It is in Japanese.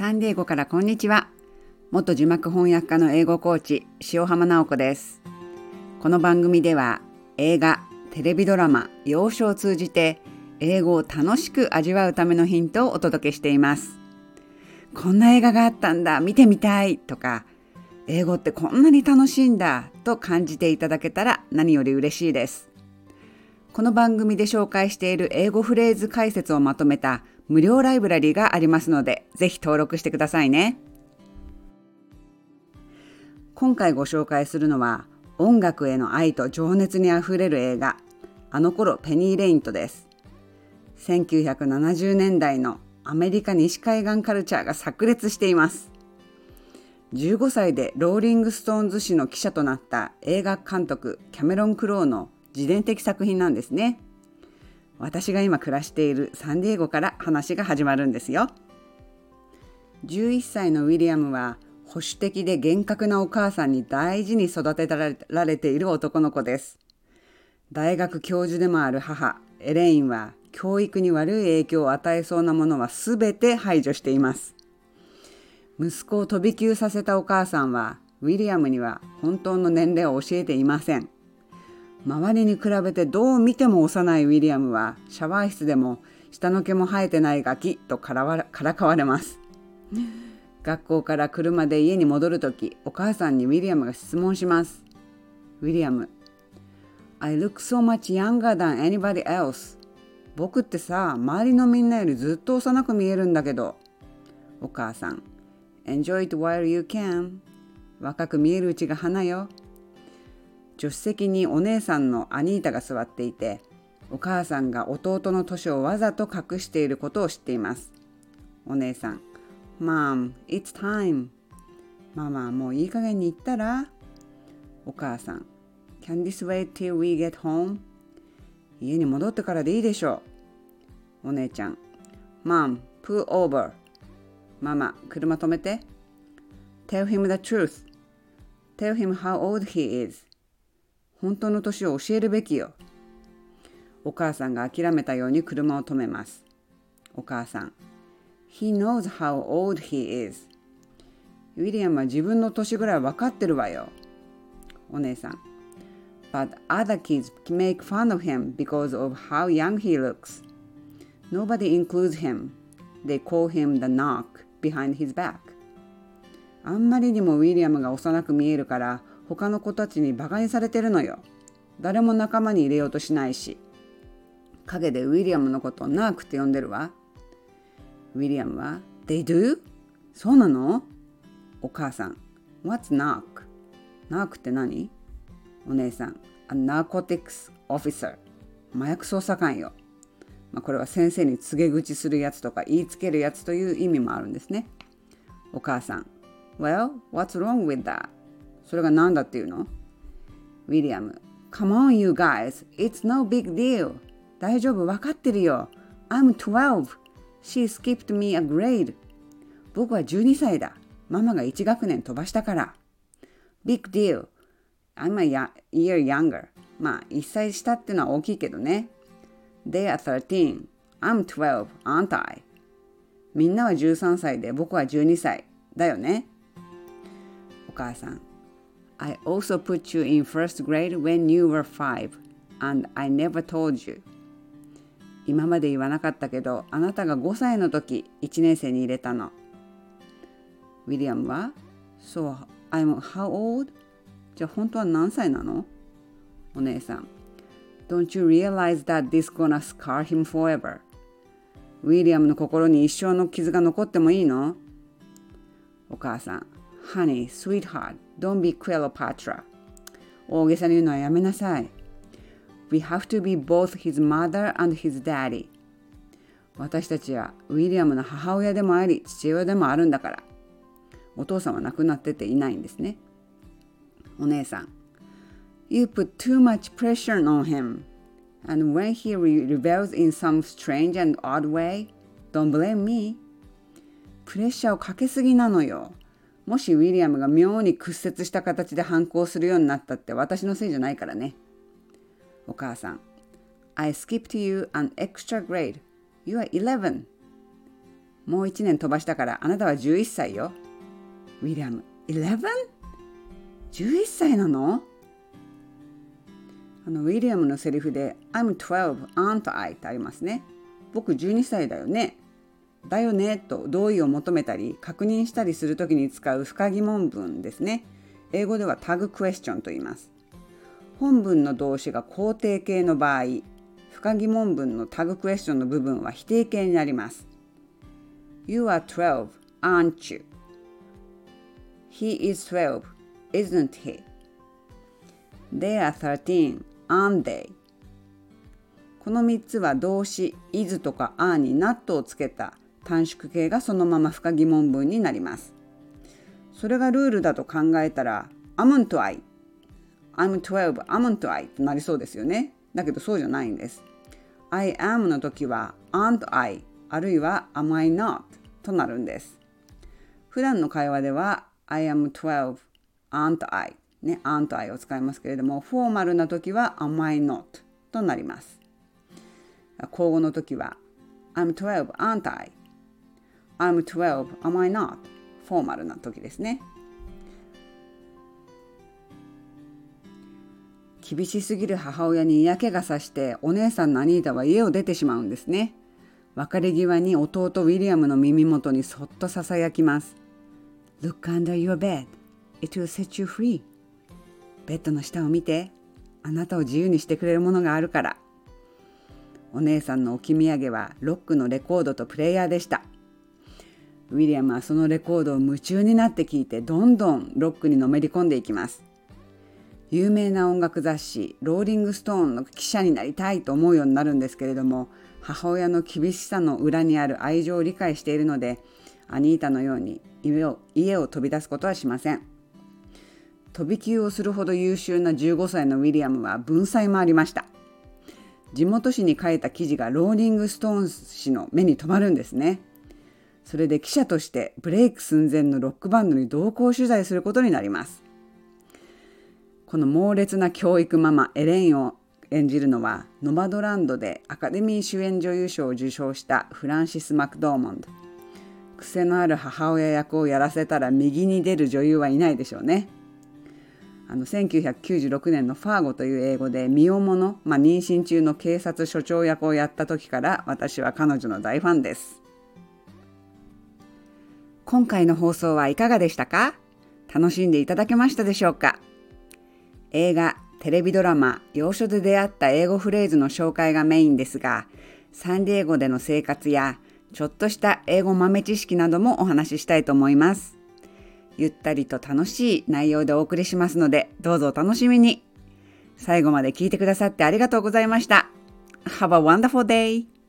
サンディエゴからこんにちは。元字幕翻訳家の英語コーチ、塩浜直子です。この番組では映画、テレビドラマ、洋書を通じて英語を楽しく味わうためのヒントをお届けしています。こんな映画があったんだ、見てみたいとか、英語ってこんなに楽しいんだと感じていただけたら何より嬉しいです。この番組で紹介している英語フレーズ解説をまとめた無料ライブラリーがありますので、ぜひ登録してくださいね。今回ご紹介するのは、音楽への愛と情熱にあふれる映画、あの頃ペニー・レインとです。1970年代のアメリカ西海岸カルチャーが炸裂しています。15歳でローリング・ストーンズ誌の記者となった映画監督キャメロン・クローの自伝的作品なんですね。私が今暮らしているサンディエゴから話が始まるんですよ。11歳のウィリアムは保守的で厳格なお母さんに大事に育てられている男の子です。大学教授でもある母、エレインは教育に悪い影響を与えそうなものは全て排除しています。息子を飛び級させたお母さんは、ウィリアムには本当の年齢を教えていません。周りに比べてどう見ても幼いウィリアムはシャワー室でも下の毛も生えてないガキとからかわれます。学校から車で家に戻るときお母さんにウィリアムが質問します。ウィリアム I look so much younger than anybody else 僕ってさ周りのみんなよりずっと幼く見えるんだけどお母さん Enjoy it while you can 若く見えるうちが花よ助手席にお姉さんのアニータが座っていてお母さんが弟の年をわざと隠していることを知っています。お姉さん Mom, it's time. ママもういい加減に言ったら？お母さん Can this wait till we get home? 家に戻ってからでいいでしょう。お姉ちゃん Mom, pull over. ママ、車止めて。Tell him the truth. Tell him how old he is. 本当の年を教えるべきよ。お母さんが諦めたように車を止めます。お母さん。He knows how old he is. ウィリアムは自分の年ぐらい分かってるわよ。お姉さん。But other kids make fun of him because of how young he looks. Nobody includes him. They call him the knock behind his back. あんまりにもウィリアムが幼く見えるから他の子たちにバカにされてるのよ。誰も仲間に入れようとしないし。陰でウィリアムのことをナークって呼んでるわ。ウィリアムは They do? そうなの？お母さん What's knock? ナークって何？お姉さん A narcotics officer 麻薬捜査官よ。まあ、これは先生に告げ口するやつとか言いつけるやつという意味もあるんですね。お母さん Well, what's wrong with that? それが何だっていうのウィリアム Come on you guys, it's no big deal 大丈夫分かってるよ I'm 12 She skipped me a grade 僕は12歳だママが1学年飛ばしたから Big deal I'm a year younger まあ1歳下ってのは大きいけどね They are 13 I'm 12 aren't I みんなは13歳で僕は12歳だよねお母さん I also put you in first grade when you were five, and I never told you. 今まで言わなかったけど、あなたが5歳の時、1年生に入れたの。ウィリアムは So, I'm how old? じゃあ本当は何歳なのお姉さん。Don't you realize that this gonna scar him forever? ウィリアムの心に一生の傷が残ってもいいのお母さん。Honey, sweetheart, don't be Cleopatra. 大げさに言うのはやめなさい。We have to be both his mother and his daddy. 私たちはウィリアムの母親でもあり父親でもあるんだから。お父さんは亡くなってていないんですね。お姉さん。You put too much pressure on him. And when he rebels in some strange and odd way, don't blame me. プレッシャーをかけすぎなのよ。もしウィリアムが妙に屈折した形で反抗するようになったって私のせいじゃないからね。お母さん。I skipped you an extra grade. You are 11. もう1年飛ばしたからあなたは11歳よ。ウィリアム、11?11 歳なの？あのウィリアムのセリフで I'm 12, aren't I? ってありますね。僕12歳だよね。だよねと同意を求めたり確認したりするときに使う不可疑問文ですね。英語ではタグクエスチョンと言います。本文の動詞が肯定形の場合、不可疑問文のタグクエスチョンの部分は否定形になります。You are 12, aren't you? He is 12, isn't he? They are 13, aren't they? この3つは動詞 is とか are に not をつけた短縮形がそのまま不可疑問文になります。それがルールだと考えたら amn't I I'm 12 amn't I となりそうですよね。だけどそうじゃないんです。I am の時は aren't I あるいは am I not となるんです。普段の会話では I am 12 aren't I ね、aren't I を使いますけれども、フォーマルな時は am I not となります。口語の時は I'm 12 aren't I I'm 12 am I not? フォーマルな時ですね。厳しすぎる母親に嫌気がさしてお姉さんのアニータは家を出てしまうんですね。別れ際に弟ウィリアムの耳元にそっとささやきます。Look under your bed. It will set you free. ベッドの下を見て。あなたを自由にしてくれるものがあるから。お姉さんの置き土産はロックのレコードとプレイヤーでした。ウィリアムはそのレコードを夢中になって聴いてどんどんロックにのめり込んでいきます。有名な音楽雑誌ローリング・ストーンの記者になりたいと思うようになるんですけれども母親の厳しさの裏にある愛情を理解しているのでアニータのように家を家を飛び出すことはしません。飛び級をするほど優秀な15歳のウィリアムは文才もありました。地元紙に書いた記事がローリング・ストーン氏の目に留まるんですね。それで記者としてブレイク寸前のロックバンドに同行取材することになります。この猛烈な教育ママエレンを演じるのはノマドランドでアカデミー主演女優賞を受賞したフランシス・マクドーモンド。癖のある母親役をやらせたら右に出る女優はいないでしょうね。あの1996年の「ファーゴ」という英語で身重の、まあ、妊娠中の警察署長役をやった時から私は彼女の大ファンです。今回の放送はいかがでしたか？楽しんでいただけましたでしょうか？映画、テレビドラマ、要所で出会った英語フレーズの紹介がメインですが、サンディエゴでの生活や、ちょっとした英語豆知識などもお話ししたいと思います。ゆったりと楽しい内容でお送りしますので、どうぞお楽しみに。最後まで聞いてくださってありがとうございました。Have a wonderful day!